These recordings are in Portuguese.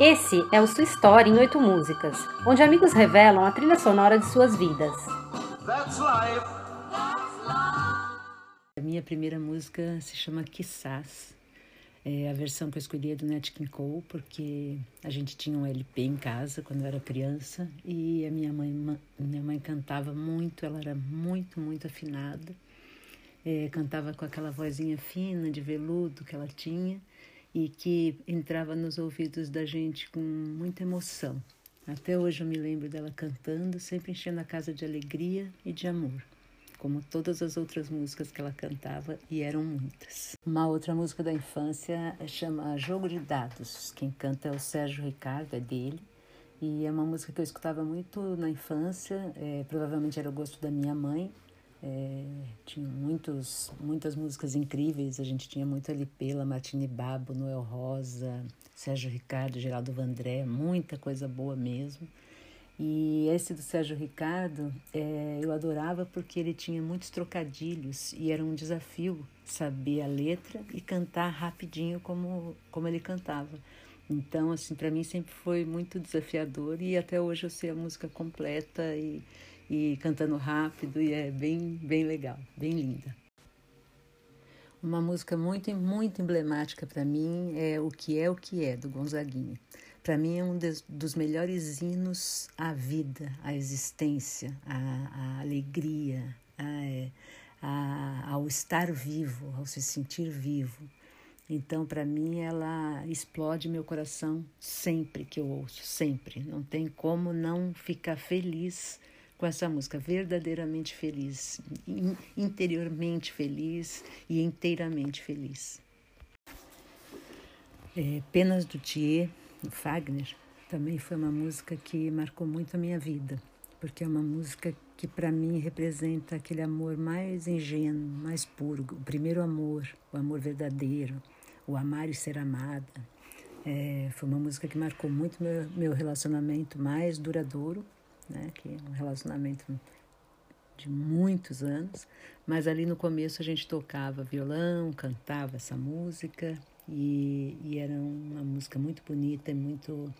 Esse é o Sua História em Oito Músicas, onde amigos revelam a trilha sonora de suas vidas. A minha primeira música se chama Quissás. É a versão que eu escolhi é do Nat King Cole, porque a gente tinha um LP em casa quando eu era criança e a minha mãe, minha mãe cantava muito, ela era muito, muito afinada. É, cantava com aquela vozinha fina de veludo que ela tinha e que entrava nos ouvidos da gente com muita emoção. Até hoje eu me lembro dela cantando, sempre enchendo a casa de alegria e de amor, como todas as outras músicas que ela cantava, e eram muitas. Uma outra música da infância chama Jogo de Dados. Quem canta é o Sérgio Ricardo, é dele. E é uma música que eu escutava muito na infância, é, provavelmente era o gosto da minha mãe, é, tinha muitos, muitas músicas incríveis, a gente tinha muito LP, Lamartine Babo, Noel Rosa, Sérgio Ricardo, Geraldo Vandré, muita coisa boa mesmo. E esse do Sérgio Ricardo é, eu adorava porque ele tinha muitos trocadilhos e era um desafio saber a letra e cantar rapidinho como, como ele cantava. Então, assim, para mim sempre foi muito desafiador e até hoje eu sei a música completa e e cantando rápido e é bem, bem legal, bem linda. Uma música muito, muito emblemática para mim é O Que É O Que É, do Gonzaguinha. Para mim é um dos, melhores hinos à vida, à existência, à, à alegria, à, à, ao estar vivo, ao se sentir vivo. Então, para mim, ela explode meu coração sempre que eu ouço, sempre. Não tem como não ficar feliz com essa música, verdadeiramente feliz, interiormente feliz e inteiramente feliz. É, Penas do Thier, do Fagner, também foi uma música que marcou muito a minha vida, porque é uma música que para mim representa aquele amor mais ingênuo, mais puro, o primeiro amor, o amor verdadeiro, o amar e ser amada. É, foi uma música que marcou muito meu, meu relacionamento mais duradouro né? Que é um relacionamento de muitos anos, mas ali no começo a gente tocava violão, cantava essa música e, e era uma música muito bonita e muito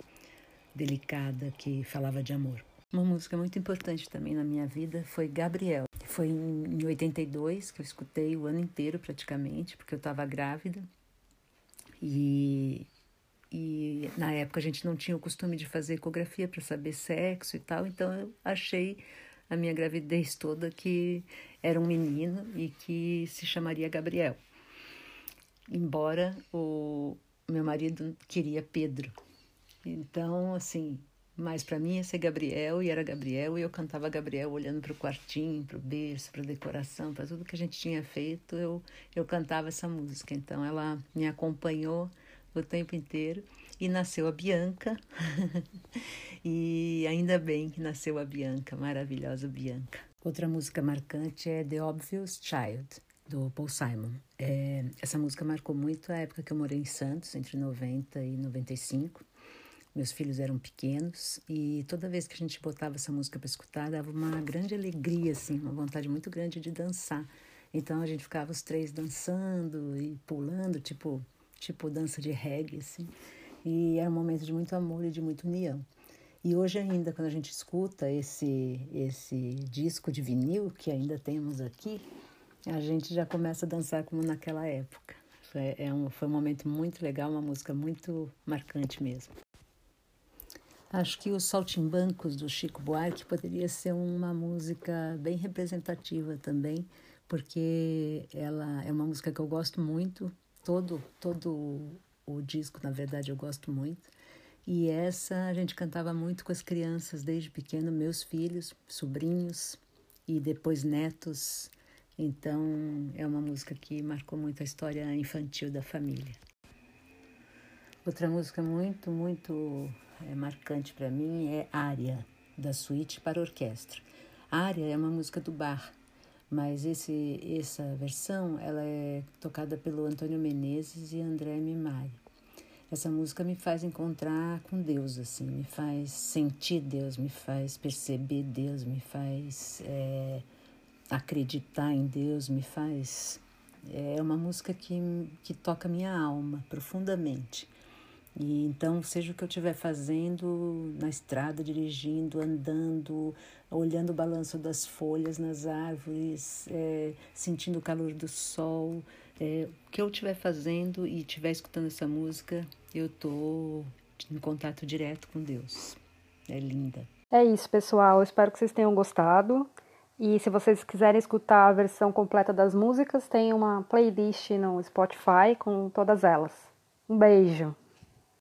delicada que falava de amor. Uma música muito importante também na minha vida foi Gabriel. Foi em 82 que eu escutei o ano inteiro praticamente, porque eu estava grávida. E, e na época a gente não tinha o costume de fazer ecografia para saber sexo e tal, então eu achei a minha gravidez toda que era um menino e que se chamaria Gabriel. Embora o meu marido queria Pedro. Então, assim, mas para mim ia ser Gabriel e era Gabriel e eu cantava Gabriel olhando para o quartinho, para o berço, para a decoração, para tudo que a gente tinha feito, eu eu cantava essa música. Então ela me acompanhou o tempo inteiro. E nasceu a Bianca. e ainda bem que nasceu a Bianca, maravilhosa Bianca. Outra música marcante é The Obvious Child, do Paul Simon. É, essa música marcou muito a época que eu morei em Santos, entre 90 e 95. Meus filhos eram pequenos e toda vez que a gente botava essa música para escutar, dava uma grande alegria, assim, uma vontade muito grande de dançar. Então a gente ficava os três dançando e pulando, tipo tipo dança de reggae, assim. E era um momento de muito amor e de muita união. E hoje ainda, quando a gente escuta esse, esse disco de vinil que ainda temos aqui, a gente já começa a dançar como naquela época. Foi, é um, foi um momento muito legal, uma música muito marcante mesmo. Acho que os Saltimbancos do Chico Buarque poderia ser uma música bem representativa também, porque ela é uma música que eu gosto muito, todo todo o disco, na verdade, eu gosto muito. E essa a gente cantava muito com as crianças desde pequeno, meus filhos, sobrinhos e depois netos. Então é uma música que marcou muito a história infantil da família. Outra música muito, muito é, marcante para mim é Área, da suíte para orquestra. Área é uma música do bar mas esse, essa versão ela é tocada pelo Antônio Menezes e André Mimari. Essa música me faz encontrar com Deus, assim, me faz sentir Deus, me faz perceber Deus, me faz é, acreditar em Deus, me faz. É uma música que, que toca minha alma profundamente. E então, seja o que eu estiver fazendo na estrada, dirigindo, andando, olhando o balanço das folhas nas árvores, é, sentindo o calor do sol, é, o que eu estiver fazendo e estiver escutando essa música, eu estou em contato direto com Deus. É linda. É isso, pessoal. espero que vocês tenham gostado. E se vocês quiserem escutar a versão completa das músicas, tem uma playlist no Spotify com todas elas. Um beijo!